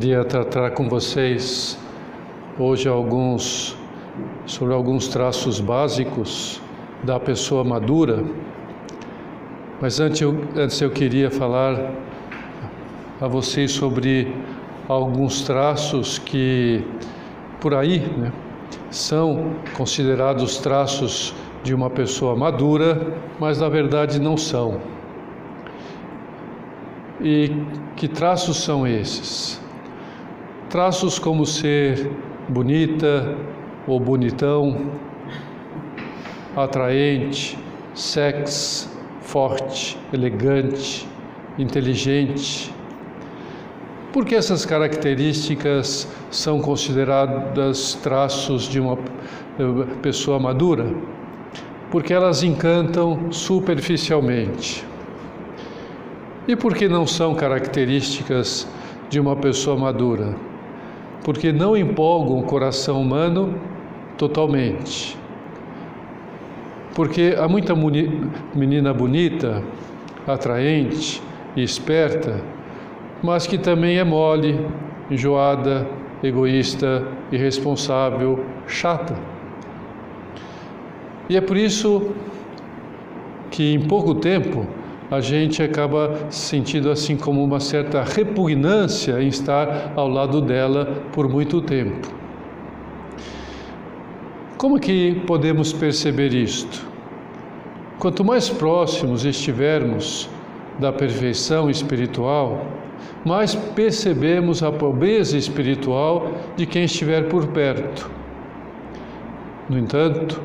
Queria tratar com vocês hoje alguns sobre alguns traços básicos da pessoa madura. Mas antes eu, antes eu queria falar a vocês sobre alguns traços que por aí né, são considerados traços de uma pessoa madura, mas na verdade não são. E que traços são esses? Traços como ser bonita ou bonitão, atraente, sexy, forte, elegante, inteligente. Por que essas características são consideradas traços de uma eh, pessoa madura? Porque elas encantam superficialmente. E por que não são características de uma pessoa madura? Porque não empolgam o coração humano totalmente. Porque há muita menina bonita, atraente e esperta, mas que também é mole, enjoada, egoísta, irresponsável, chata. E é por isso que em pouco tempo a gente acaba sentindo assim como uma certa repugnância em estar ao lado dela por muito tempo. Como que podemos perceber isto? Quanto mais próximos estivermos da perfeição espiritual, mais percebemos a pobreza espiritual de quem estiver por perto. No entanto,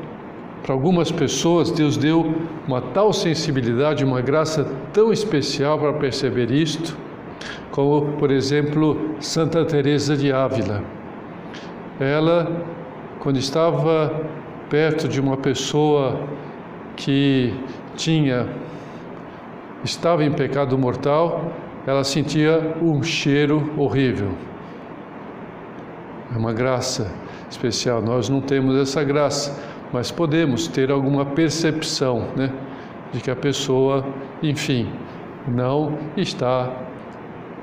para algumas pessoas, Deus deu uma tal sensibilidade, uma graça tão especial para perceber isto, como, por exemplo, Santa Teresa de Ávila. Ela, quando estava perto de uma pessoa que tinha estava em pecado mortal, ela sentia um cheiro horrível. É uma graça especial. Nós não temos essa graça mas podemos ter alguma percepção né, de que a pessoa, enfim, não está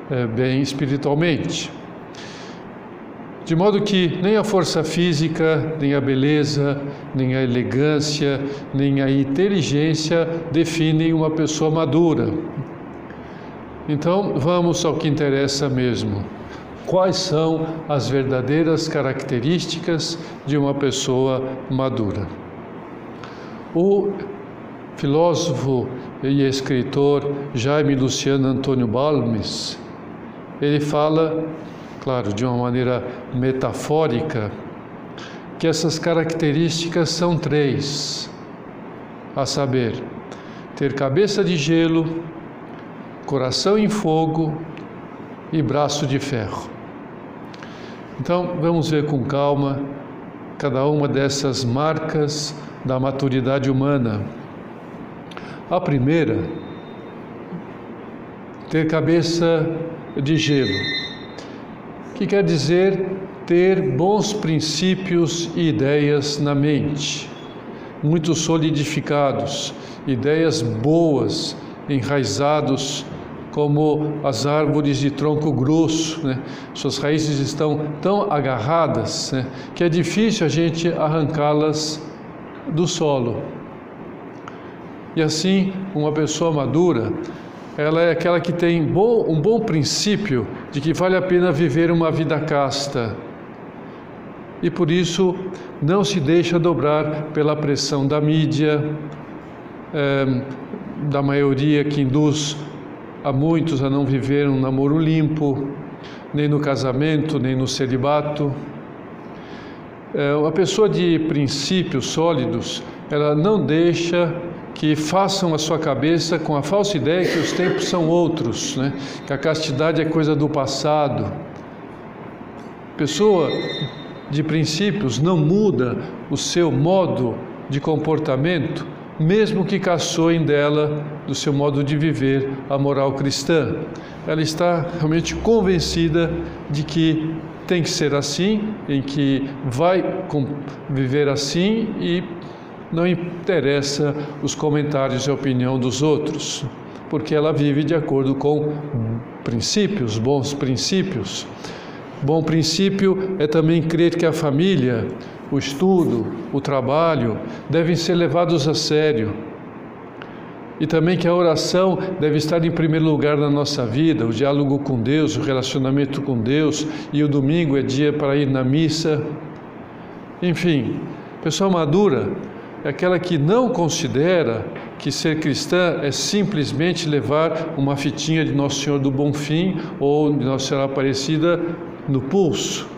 é, bem espiritualmente. De modo que nem a força física, nem a beleza, nem a elegância, nem a inteligência definem uma pessoa madura. Então, vamos ao que interessa mesmo quais são as verdadeiras características de uma pessoa madura. O filósofo e escritor Jaime Luciano Antônio Balmes, ele fala, claro, de uma maneira metafórica, que essas características são três, a saber, ter cabeça de gelo, coração em fogo e braço de ferro. Então, vamos ver com calma cada uma dessas marcas da maturidade humana. A primeira, ter cabeça de gelo, que quer dizer ter bons princípios e ideias na mente, muito solidificados, ideias boas, enraizados como as árvores de tronco grosso, né? suas raízes estão tão agarradas né? que é difícil a gente arrancá-las do solo. E assim, uma pessoa madura, ela é aquela que tem bom, um bom princípio de que vale a pena viver uma vida casta. E por isso não se deixa dobrar pela pressão da mídia, é, da maioria que induz Há muitos a não viver um namoro limpo, nem no casamento, nem no celibato. É, uma pessoa de princípios sólidos, ela não deixa que façam a sua cabeça com a falsa ideia que os tempos são outros, né? que a castidade é coisa do passado. Pessoa de princípios não muda o seu modo de comportamento mesmo que caçoem dela, do seu modo de viver, a moral cristã. Ela está realmente convencida de que tem que ser assim, em que vai viver assim e não interessa os comentários e opinião dos outros, porque ela vive de acordo com princípios, bons princípios. Bom princípio é também crer que a família, o estudo, o trabalho devem ser levados a sério. E também que a oração deve estar em primeiro lugar na nossa vida, o diálogo com Deus, o relacionamento com Deus, e o domingo é dia para ir na missa. Enfim, pessoa madura é aquela que não considera que ser cristã é simplesmente levar uma fitinha de Nosso Senhor do Bom Fim ou de Nossa Senhora Aparecida no pulso,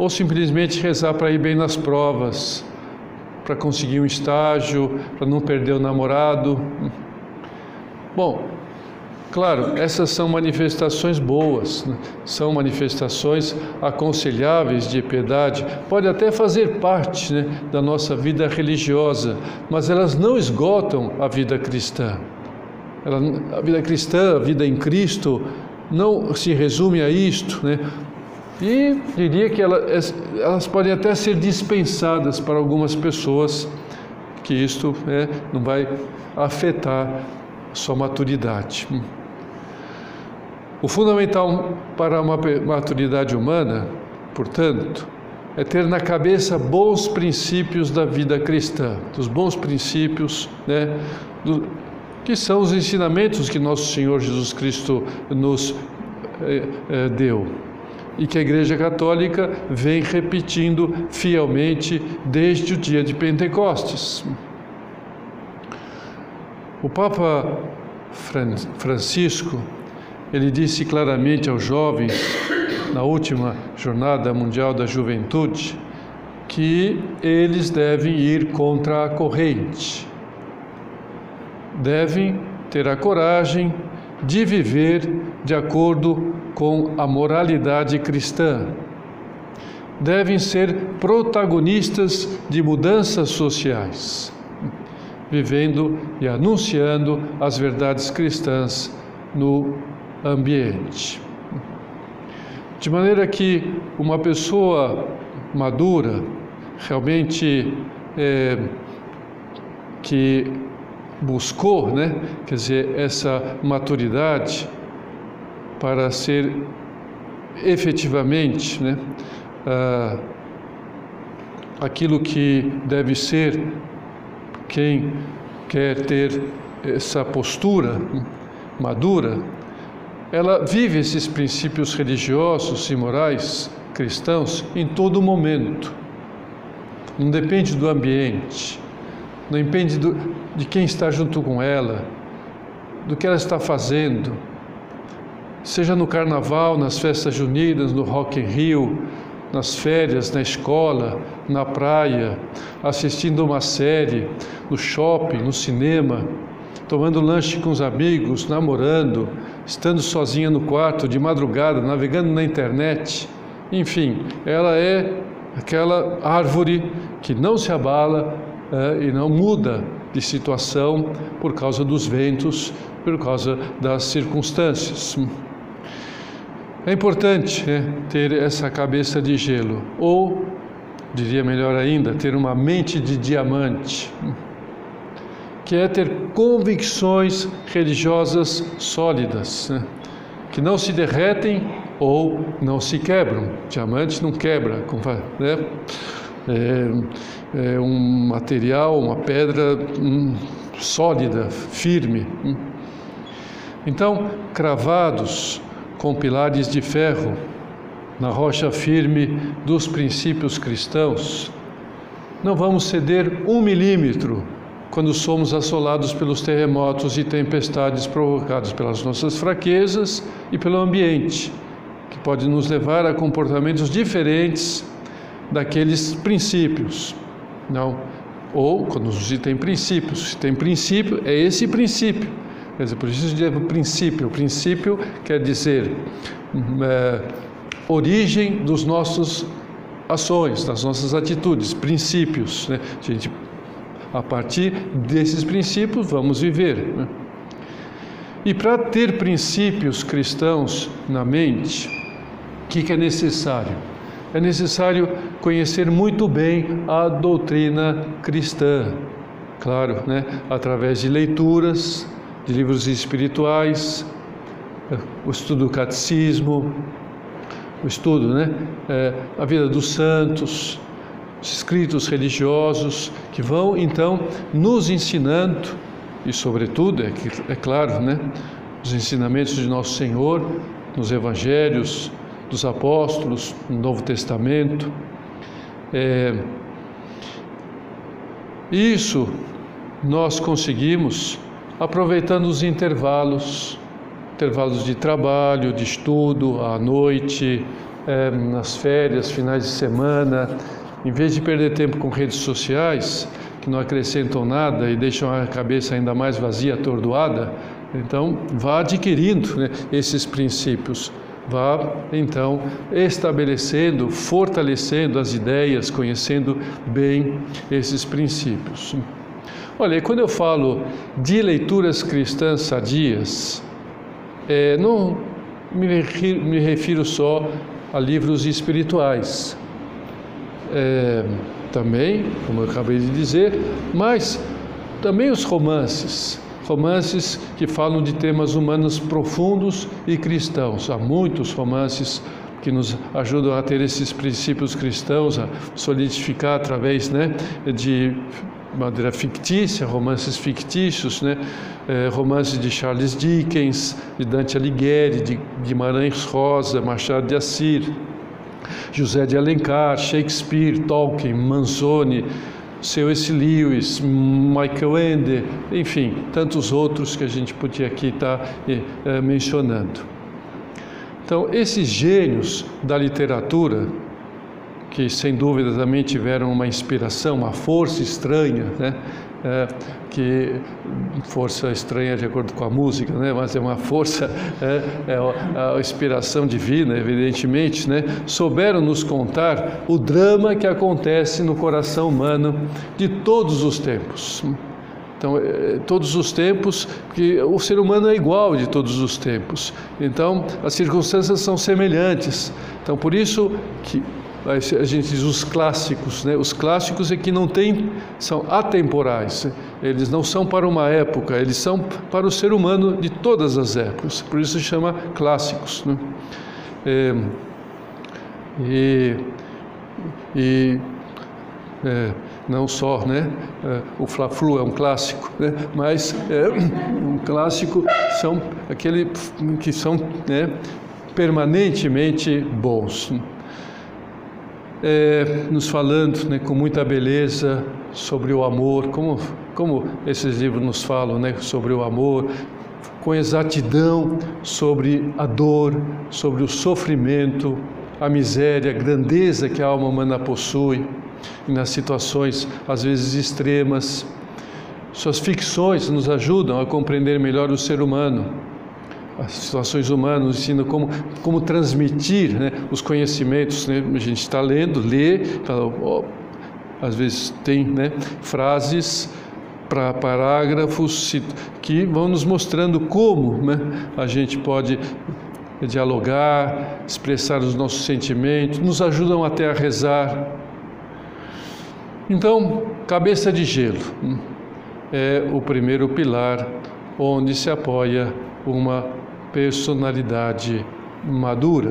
ou simplesmente rezar para ir bem nas provas, para conseguir um estágio, para não perder o namorado. Bom, claro, essas são manifestações boas, né? são manifestações aconselháveis de piedade, pode até fazer parte né, da nossa vida religiosa, mas elas não esgotam a vida cristã. Ela, a vida cristã, a vida em Cristo, não se resume a isto, né? E diria que elas, elas podem até ser dispensadas para algumas pessoas, que isto né, não vai afetar sua maturidade. O fundamental para uma maturidade humana, portanto, é ter na cabeça bons princípios da vida cristã, dos bons princípios, né, do, que são os ensinamentos que nosso Senhor Jesus Cristo nos eh, eh, deu e que a Igreja Católica vem repetindo fielmente desde o dia de Pentecostes. O Papa Francisco, ele disse claramente aos jovens na última Jornada Mundial da Juventude que eles devem ir contra a corrente. Devem ter a coragem de viver de acordo com a moralidade cristã. Devem ser protagonistas de mudanças sociais, vivendo e anunciando as verdades cristãs no ambiente. De maneira que uma pessoa madura, realmente é, que buscou, né, quer dizer, essa maturidade para ser efetivamente, né, ah, aquilo que deve ser quem quer ter essa postura madura, ela vive esses princípios religiosos e morais cristãos em todo momento. Não depende do ambiente, não depende do, de quem está junto com ela, do que ela está fazendo, seja no carnaval, nas festas juninas, no Rock in Rio, nas férias, na escola, na praia, assistindo uma série, no shopping, no cinema, tomando lanche com os amigos, namorando, estando sozinha no quarto de madrugada, navegando na internet. Enfim, ela é aquela árvore que não se abala é, e não muda de situação por causa dos ventos, por causa das circunstâncias. É importante né, ter essa cabeça de gelo, ou, diria melhor ainda, ter uma mente de diamante, que é ter convicções religiosas sólidas, né, que não se derretem ou não se quebram. Diamante não quebra, né? É, é um material, uma pedra hum, sólida, firme. Hum. Então, cravados com pilares de ferro na rocha firme dos princípios cristãos, não vamos ceder um milímetro quando somos assolados pelos terremotos e tempestades provocados pelas nossas fraquezas e pelo ambiente, que pode nos levar a comportamentos diferentes daqueles princípios. Não. Ou, quando se tem princípios, se tem princípio, é esse princípio. Quer dizer, por isso dizer princípio. O princípio quer dizer é, origem dos nossos ações, das nossas atitudes, princípios. Né? A, gente, a partir desses princípios, vamos viver. Né? E para ter princípios cristãos na mente, o que, que é necessário? É necessário conhecer muito bem a doutrina cristã. Claro, né? através de leituras, de livros espirituais, o estudo do catecismo, o estudo, né? É, a vida dos santos, os escritos religiosos, que vão então nos ensinando, e sobretudo, é, é claro, né? Os ensinamentos de Nosso Senhor nos evangelhos, dos apóstolos, no Novo Testamento. É, isso nós conseguimos aproveitando os intervalos, intervalos de trabalho, de estudo, à noite, é, nas férias, finais de semana, em vez de perder tempo com redes sociais, que não acrescentam nada e deixam a cabeça ainda mais vazia, atordoada, então vá adquirindo né, esses princípios, vá então estabelecendo, fortalecendo as ideias, conhecendo bem esses princípios. Olha, quando eu falo de leituras cristãs sadias, é, não me refiro, me refiro, só a livros espirituais. É, também, como eu acabei de dizer, mas também os romances, romances que falam de temas humanos profundos e cristãos. Há muitos romances que nos ajudam a ter esses princípios cristãos, a solidificar através né, de maneira fictícia, romances fictícios, né? É, romances de Charles Dickens, de Dante Alighieri, de Guimarães Rosa, Machado de Assis, José de Alencar, Shakespeare, Tolkien, Manzoni, C.S. Lewis, Michael Ende, enfim, tantos outros que a gente podia aqui estar tá, é, mencionando. Então, esses gênios da literatura, que sem dúvida também tiveram uma inspiração, uma força estranha, né? É, que força estranha de acordo com a música, né? mas é uma força, é, é a inspiração divina, evidentemente, né? souberam nos contar o drama que acontece no coração humano de todos os tempos. Então, é, todos os tempos, que o ser humano é igual de todos os tempos. Então, as circunstâncias são semelhantes. Então, por isso que a gente diz os clássicos, né? Os clássicos é que não tem, são atemporais. Eles não são para uma época, eles são para o ser humano de todas as épocas. Por isso se chama clássicos. Né? É, e, e é, não só, né? É, o Fla-Flu é um clássico, né? Mas é, um clássico são aquele que são né, permanentemente bons é, nos falando né, com muita beleza sobre o amor, como, como esses livros nos falam né, sobre o amor, com exatidão sobre a dor, sobre o sofrimento, a miséria, a grandeza que a alma humana possui, e nas situações às vezes extremas. Suas ficções nos ajudam a compreender melhor o ser humano as situações humanas, ensina como, como transmitir né, os conhecimentos. Né? A gente está lendo, lê, às vezes tem né, frases para parágrafos que vão nos mostrando como né, a gente pode dialogar, expressar os nossos sentimentos, nos ajudam até a rezar. Então, cabeça de gelo hum, é o primeiro pilar onde se apoia uma personalidade madura.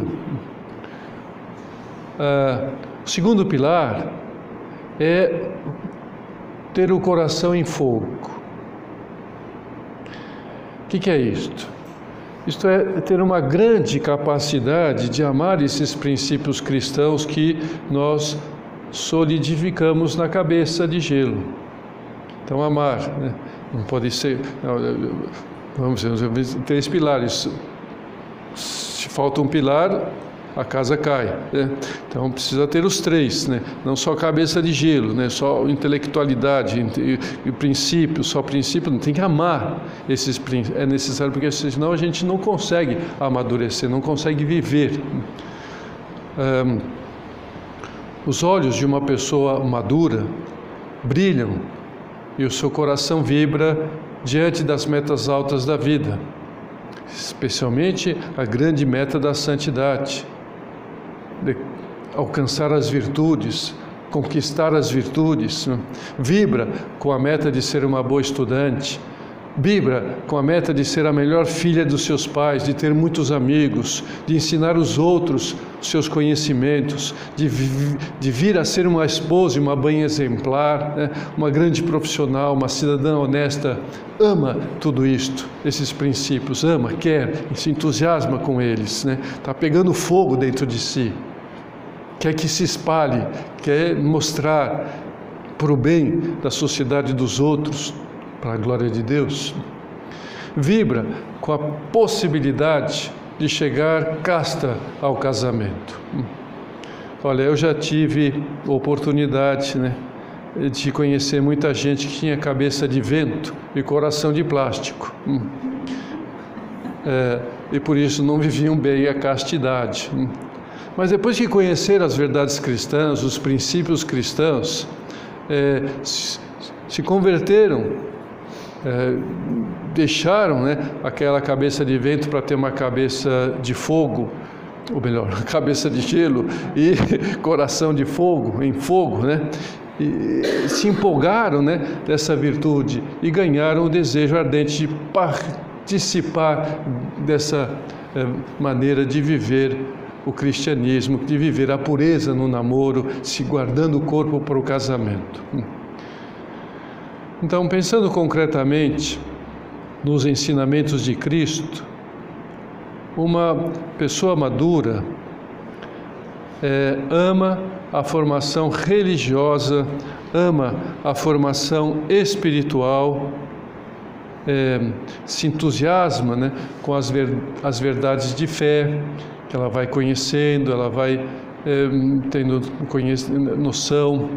Uh, o segundo pilar é ter o coração em fogo. O que, que é isto? Isto é ter uma grande capacidade de amar esses princípios cristãos que nós solidificamos na cabeça de gelo. Então, amar, né? não pode ser. Vamos dizer, três pilares. Se falta um pilar, a casa cai. Né? Então precisa ter os três, né? não só cabeça de gelo, né? só intelectualidade e, princípio, só princípio, tem que amar esses princípios. É necessário, porque senão a gente não consegue amadurecer, não consegue viver. Um, os olhos de uma pessoa madura brilham e o seu coração vibra diante das metas altas da vida, especialmente a grande meta da santidade, de alcançar as virtudes, conquistar as virtudes, né? vibra com a meta de ser uma boa estudante, vibra com a meta de ser a melhor filha dos seus pais, de ter muitos amigos, de ensinar os outros os seus conhecimentos, de, de vir a ser uma esposa e uma mãe exemplar, né? uma grande profissional, uma cidadã honesta, ama tudo isto, esses princípios, ama, quer, se entusiasma com eles, está né? Tá pegando fogo dentro de si, quer que se espalhe, quer mostrar para o bem da sociedade dos outros, para a glória de Deus. Vibra com a possibilidade de chegar casta ao casamento. Olha, eu já tive oportunidade, né, de conhecer muita gente que tinha cabeça de vento e coração de plástico. É, e por isso não viviam bem a castidade. Mas depois que conheceram as verdades cristãs, os princípios cristãos, é, se converteram é, deixaram né, aquela cabeça de vento para ter uma cabeça de fogo, ou melhor, cabeça de gelo e coração de fogo, em fogo, né? E se empolgaram né, dessa virtude e ganharam o desejo ardente de participar dessa é, maneira de viver o cristianismo, de viver a pureza no namoro, se guardando o corpo para o casamento. Então, pensando concretamente nos ensinamentos de Cristo, uma pessoa madura é, ama a formação religiosa, ama a formação espiritual, é, se entusiasma né, com as, ver, as verdades de fé que ela vai conhecendo, ela vai é, tendo noção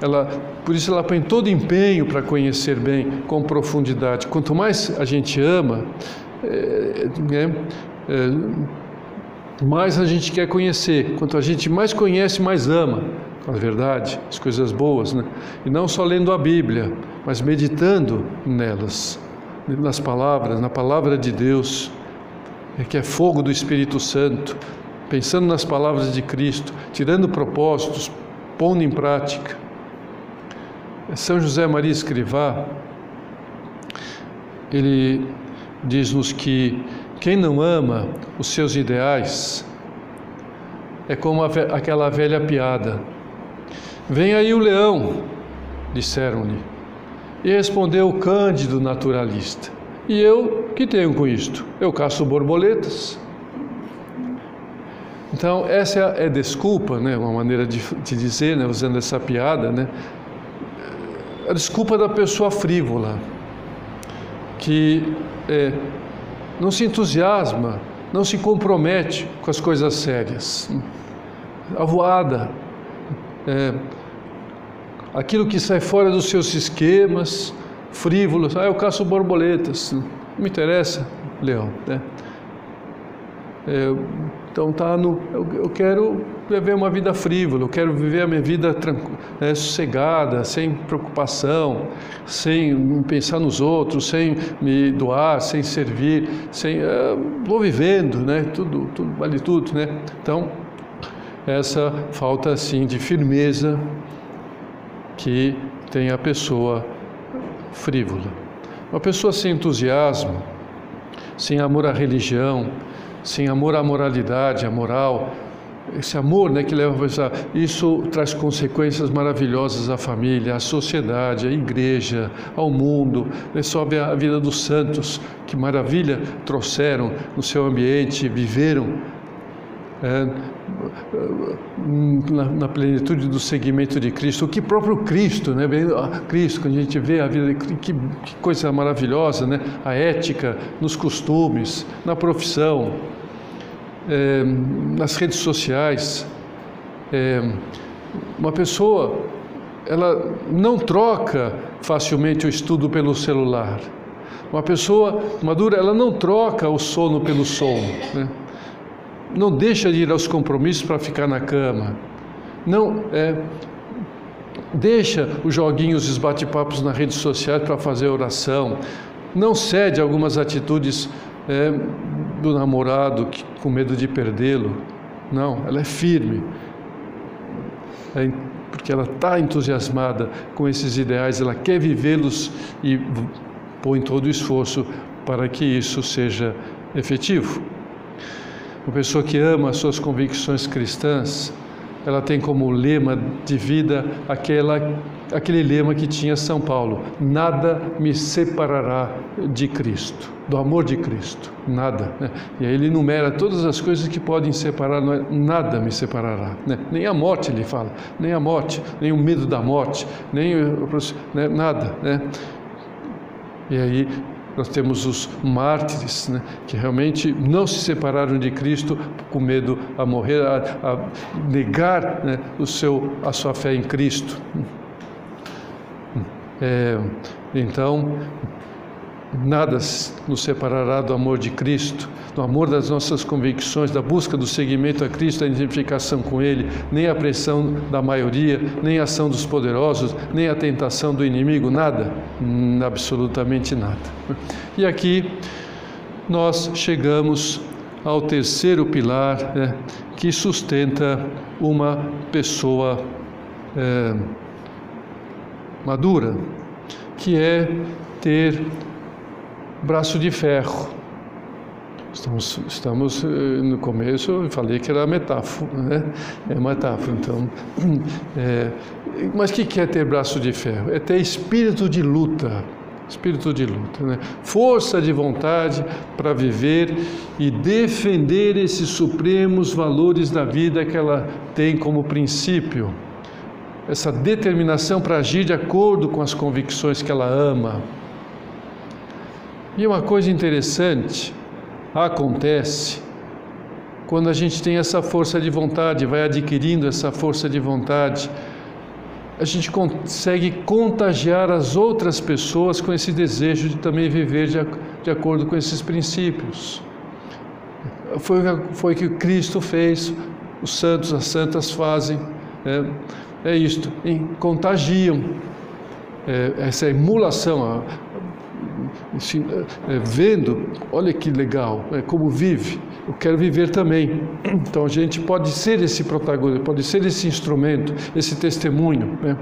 ela, por isso ela põe todo empenho para conhecer bem, com profundidade. Quanto mais a gente ama, é, é, é, mais a gente quer conhecer. Quanto a gente mais conhece, mais ama. A verdade, as coisas boas, né? E não só lendo a Bíblia, mas meditando nelas, nas palavras, na palavra de Deus, é que é fogo do Espírito Santo, pensando nas palavras de Cristo, tirando propósitos, pondo em prática. São José Maria Escrivá, ele diz-nos que quem não ama os seus ideais é como aquela velha piada. Vem aí o leão, disseram-lhe. E respondeu o cândido naturalista. E eu, que tenho com isto? Eu caço borboletas. Então, essa é a desculpa, né, uma maneira de, de dizer, né, usando essa piada, né, a desculpa da pessoa frívola, que é, não se entusiasma, não se compromete com as coisas sérias. Avoada, é, aquilo que sai fora dos seus esquemas, frívolos, ah, eu caço borboletas, não me interessa, leão. Né? É, então tá no, eu, quero viver uma vida frívola, eu quero viver a minha vida é, sossegada, sem preocupação, sem pensar nos outros, sem me doar, sem servir, sem é, vou vivendo, né? Tudo, tudo vale tudo, né? Então essa falta assim de firmeza que tem a pessoa frívola, uma pessoa sem entusiasmo, sem amor à religião sem amor à moralidade, à moral, esse amor né, que leva a pensar, isso traz consequências maravilhosas à família, à sociedade, à igreja, ao mundo, né, sobe a vida dos santos, que maravilha trouxeram no seu ambiente, viveram é, na, na, plenitude do seguimento de Cristo, o que próprio Cristo, né? Cristo, quando a gente vê a vida, que, que coisa maravilhosa, né? A ética, nos costumes, na profissão, é, nas redes sociais. É, uma pessoa, ela não troca facilmente o estudo pelo celular. Uma pessoa madura, ela não troca o sono pelo sono. Né? Não deixa de ir aos compromissos para ficar na cama. Não é, deixa os joguinhos, os bate-papos na rede social para fazer oração. Não cede algumas atitudes é, do namorado que, com medo de perdê-lo. Não, ela é firme. É, porque ela está entusiasmada com esses ideais, ela quer vivê-los e põe todo o esforço para que isso seja efetivo. Uma pessoa que ama as suas convicções cristãs, ela tem como lema de vida aquela, aquele lema que tinha São Paulo: nada me separará de Cristo, do amor de Cristo, nada. Né? E aí ele enumera todas as coisas que podem separar, é, nada me separará. Né? Nem a morte, ele fala, nem a morte, nem o medo da morte, nem né? nada. Né? E aí nós temos os mártires, né, que realmente não se separaram de Cristo com medo a morrer, a, a negar né, o seu, a sua fé em Cristo. É, então, nada nos separará do amor de Cristo, do amor das nossas convicções, da busca do seguimento a Cristo, da identificação com Ele, nem a pressão da maioria, nem a ação dos poderosos, nem a tentação do inimigo, nada, hum, absolutamente nada. E aqui nós chegamos ao terceiro pilar né, que sustenta uma pessoa é, madura, que é ter braço de ferro. Estamos, estamos eh, no começo, eu falei que era metáfora, né? É metáfora, então. É, mas o que é ter braço de ferro? É ter espírito de luta. Espírito de luta, né? força de vontade para viver e defender esses supremos valores da vida que ela tem como princípio. Essa determinação para agir de acordo com as convicções que ela ama e uma coisa interessante acontece quando a gente tem essa força de vontade, vai adquirindo essa força de vontade, a gente consegue contagiar as outras pessoas com esse desejo de também viver de, de acordo com esses princípios. Foi, foi o que Cristo fez, os santos, as santas fazem. É, é isto, contagiam. É, essa emulação, é, vendo, olha que legal, é, como vive, eu quero viver também. Então a gente pode ser esse protagonista, pode ser esse instrumento, esse testemunho, né?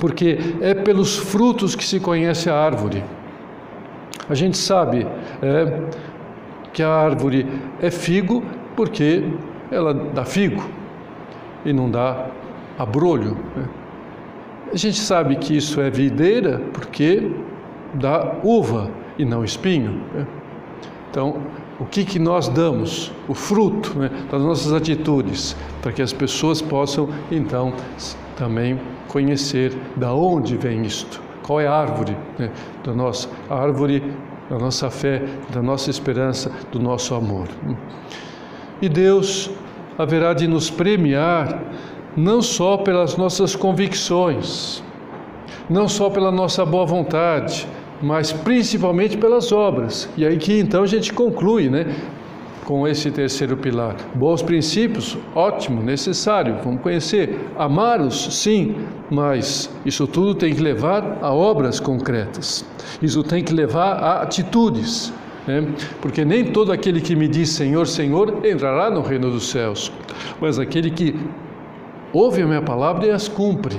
porque é pelos frutos que se conhece a árvore. A gente sabe é, que a árvore é figo porque ela dá figo e não dá abrolho. Né? A gente sabe que isso é videira porque dá uva e não espinho. Né? Então, o que, que nós damos? O fruto né, das nossas atitudes, para que as pessoas possam, então, também conhecer da onde vem isto. Qual é a árvore né, da nossa a árvore da nossa fé, da nossa esperança, do nosso amor. E Deus haverá de nos premiar não só pelas nossas convicções, não só pela nossa boa vontade, mas principalmente pelas obras. E aí que então a gente conclui, né? Com esse terceiro pilar. Bons princípios, ótimo, necessário, vamos conhecer. Amar-os, sim, mas isso tudo tem que levar a obras concretas. Isso tem que levar a atitudes. Né? Porque nem todo aquele que me diz Senhor, Senhor entrará no reino dos céus, mas aquele que ouve a minha palavra e as cumpre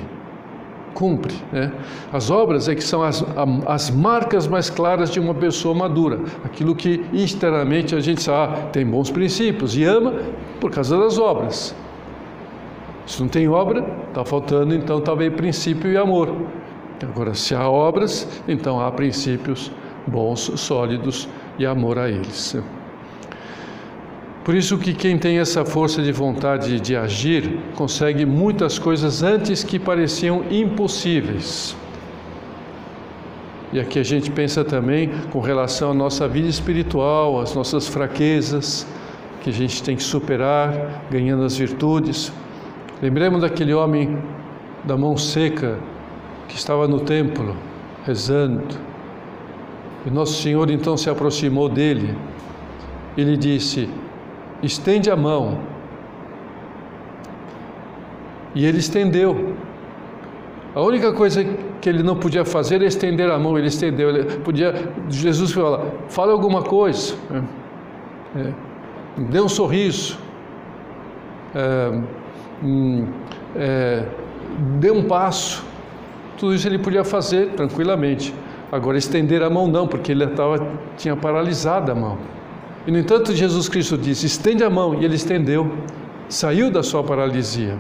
cumpre. Né? As obras é que são as, as marcas mais claras de uma pessoa madura, aquilo que externamente a gente sabe, ah, tem bons princípios e ama por causa das obras. Se não tem obra, está faltando então talvez princípio e amor. Agora, se há obras, então há princípios bons, sólidos e amor a eles. Por isso que quem tem essa força de vontade de agir consegue muitas coisas antes que pareciam impossíveis. E aqui a gente pensa também com relação à nossa vida espiritual, às nossas fraquezas, que a gente tem que superar, ganhando as virtudes. Lembremos daquele homem da mão seca que estava no templo rezando. E Nosso Senhor então se aproximou dele e lhe disse: estende a mão. E ele estendeu. A única coisa que ele não podia fazer é estender a mão, ele estendeu. Ele podia, Jesus fala, fala alguma coisa, é, é, dê um sorriso, é, hum, é, dê um passo. Tudo isso ele podia fazer tranquilamente. Agora, estender a mão não, porque ele tava, tinha paralisado a mão. E, no entanto, Jesus Cristo disse: estende a mão, e ele estendeu, saiu da sua paralisia.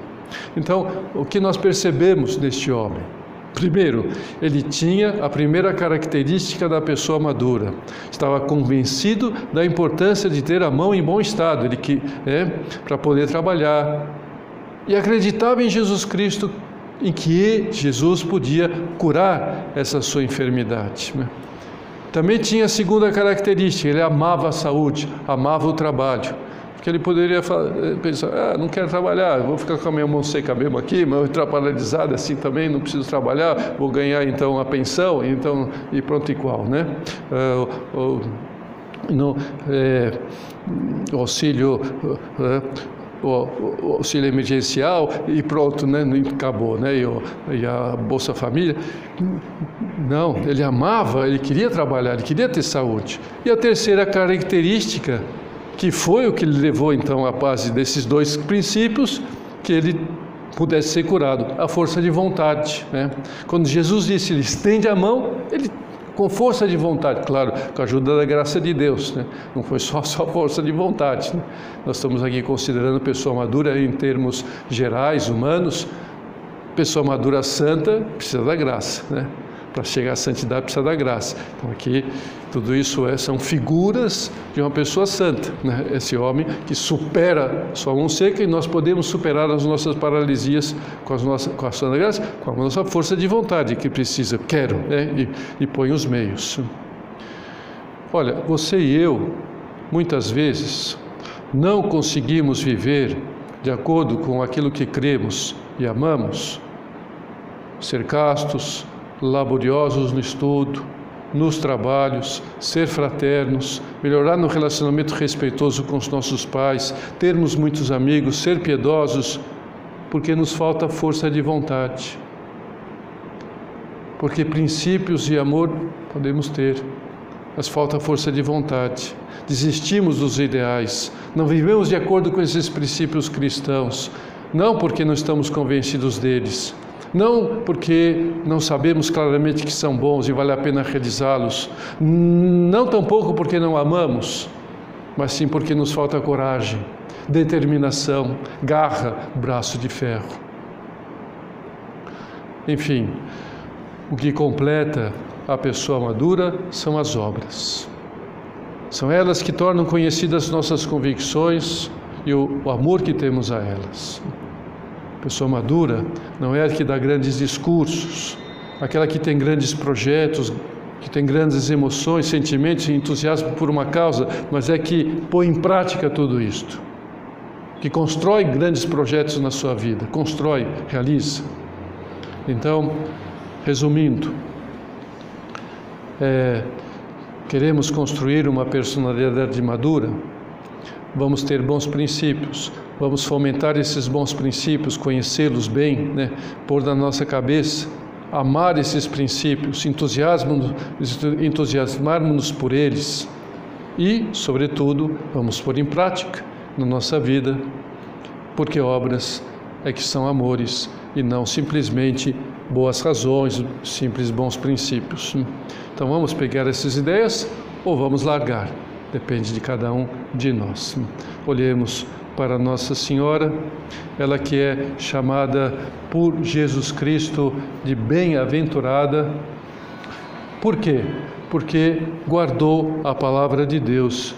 Então, o que nós percebemos neste homem? Primeiro, ele tinha a primeira característica da pessoa madura. Estava convencido da importância de ter a mão em bom estado, ele que é para poder trabalhar. E acreditava em Jesus Cristo, em que Jesus podia curar essa sua enfermidade. Né? Também tinha a segunda característica, ele amava a saúde, amava o trabalho que ele poderia eh, pensar, ah, não quero trabalhar, vou ficar com a minha mão seca mesmo aqui, mas eu estou paralisado assim também, não preciso trabalhar, vou ganhar então a pensão, então e pronto e qual, né? Uh, no é, auxílio uh, o, auxílio emergencial e pronto, né? acabou, né? E, o, e, a Bolsa Família. Não, ele amava, ele queria trabalhar, ele queria ter saúde. E a terceira característica que foi o que levou então à base desses dois princípios, que ele pudesse ser curado, a força de vontade. Né? Quando Jesus disse, ele estende a mão, ele com força de vontade, claro, com a ajuda da graça de Deus, né? não foi só só força de vontade. Né? Nós estamos aqui considerando pessoa madura em termos gerais, humanos. Pessoa madura santa precisa da graça, né? Para chegar à santidade precisa da graça. Então aqui tudo isso é, são figuras de uma pessoa santa, né? esse homem que supera sua mão seca e nós podemos superar as nossas paralisias com, as nossas, com a santa graça, com a nossa força de vontade que precisa, quero, né? e, e põe os meios. Olha, você e eu, muitas vezes, não conseguimos viver de acordo com aquilo que cremos e amamos, ser castos, laboriosos no estudo, nos trabalhos, ser fraternos, melhorar no relacionamento respeitoso com os nossos pais, termos muitos amigos, ser piedosos, porque nos falta força de vontade. Porque princípios e amor podemos ter, mas falta força de vontade. Desistimos dos ideais, não vivemos de acordo com esses princípios cristãos, não porque não estamos convencidos deles, não porque não sabemos claramente que são bons e vale a pena realizá-los, não tampouco porque não amamos, mas sim porque nos falta coragem, determinação, garra, braço de ferro. Enfim, o que completa a pessoa madura são as obras. São elas que tornam conhecidas nossas convicções e o, amor que temos a elas. Pessoa madura não é a que dá grandes discursos, aquela que tem grandes projetos, que tem grandes emoções, sentimentos e entusiasmo por uma causa, mas é que põe em prática tudo isto, que constrói grandes projetos na sua vida, constrói, realiza. Então, resumindo, é, queremos construir uma personalidade madura, vamos ter bons princípios, Vamos fomentar esses bons princípios, conhecê-los bem, né? pôr na nossa cabeça, amar esses princípios, entusiasmarmos-nos por eles e, sobretudo, vamos pôr em prática na nossa vida, porque obras é que são amores e não simplesmente boas razões, simples bons princípios. Então vamos pegar essas ideias ou vamos largar, depende de cada um de nós. Olhemos para Nossa Senhora, ela que é chamada por Jesus Cristo de bem-aventurada. Por quê? Porque guardou a palavra de Deus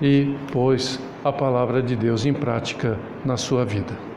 e pôs a palavra de Deus em prática na sua vida.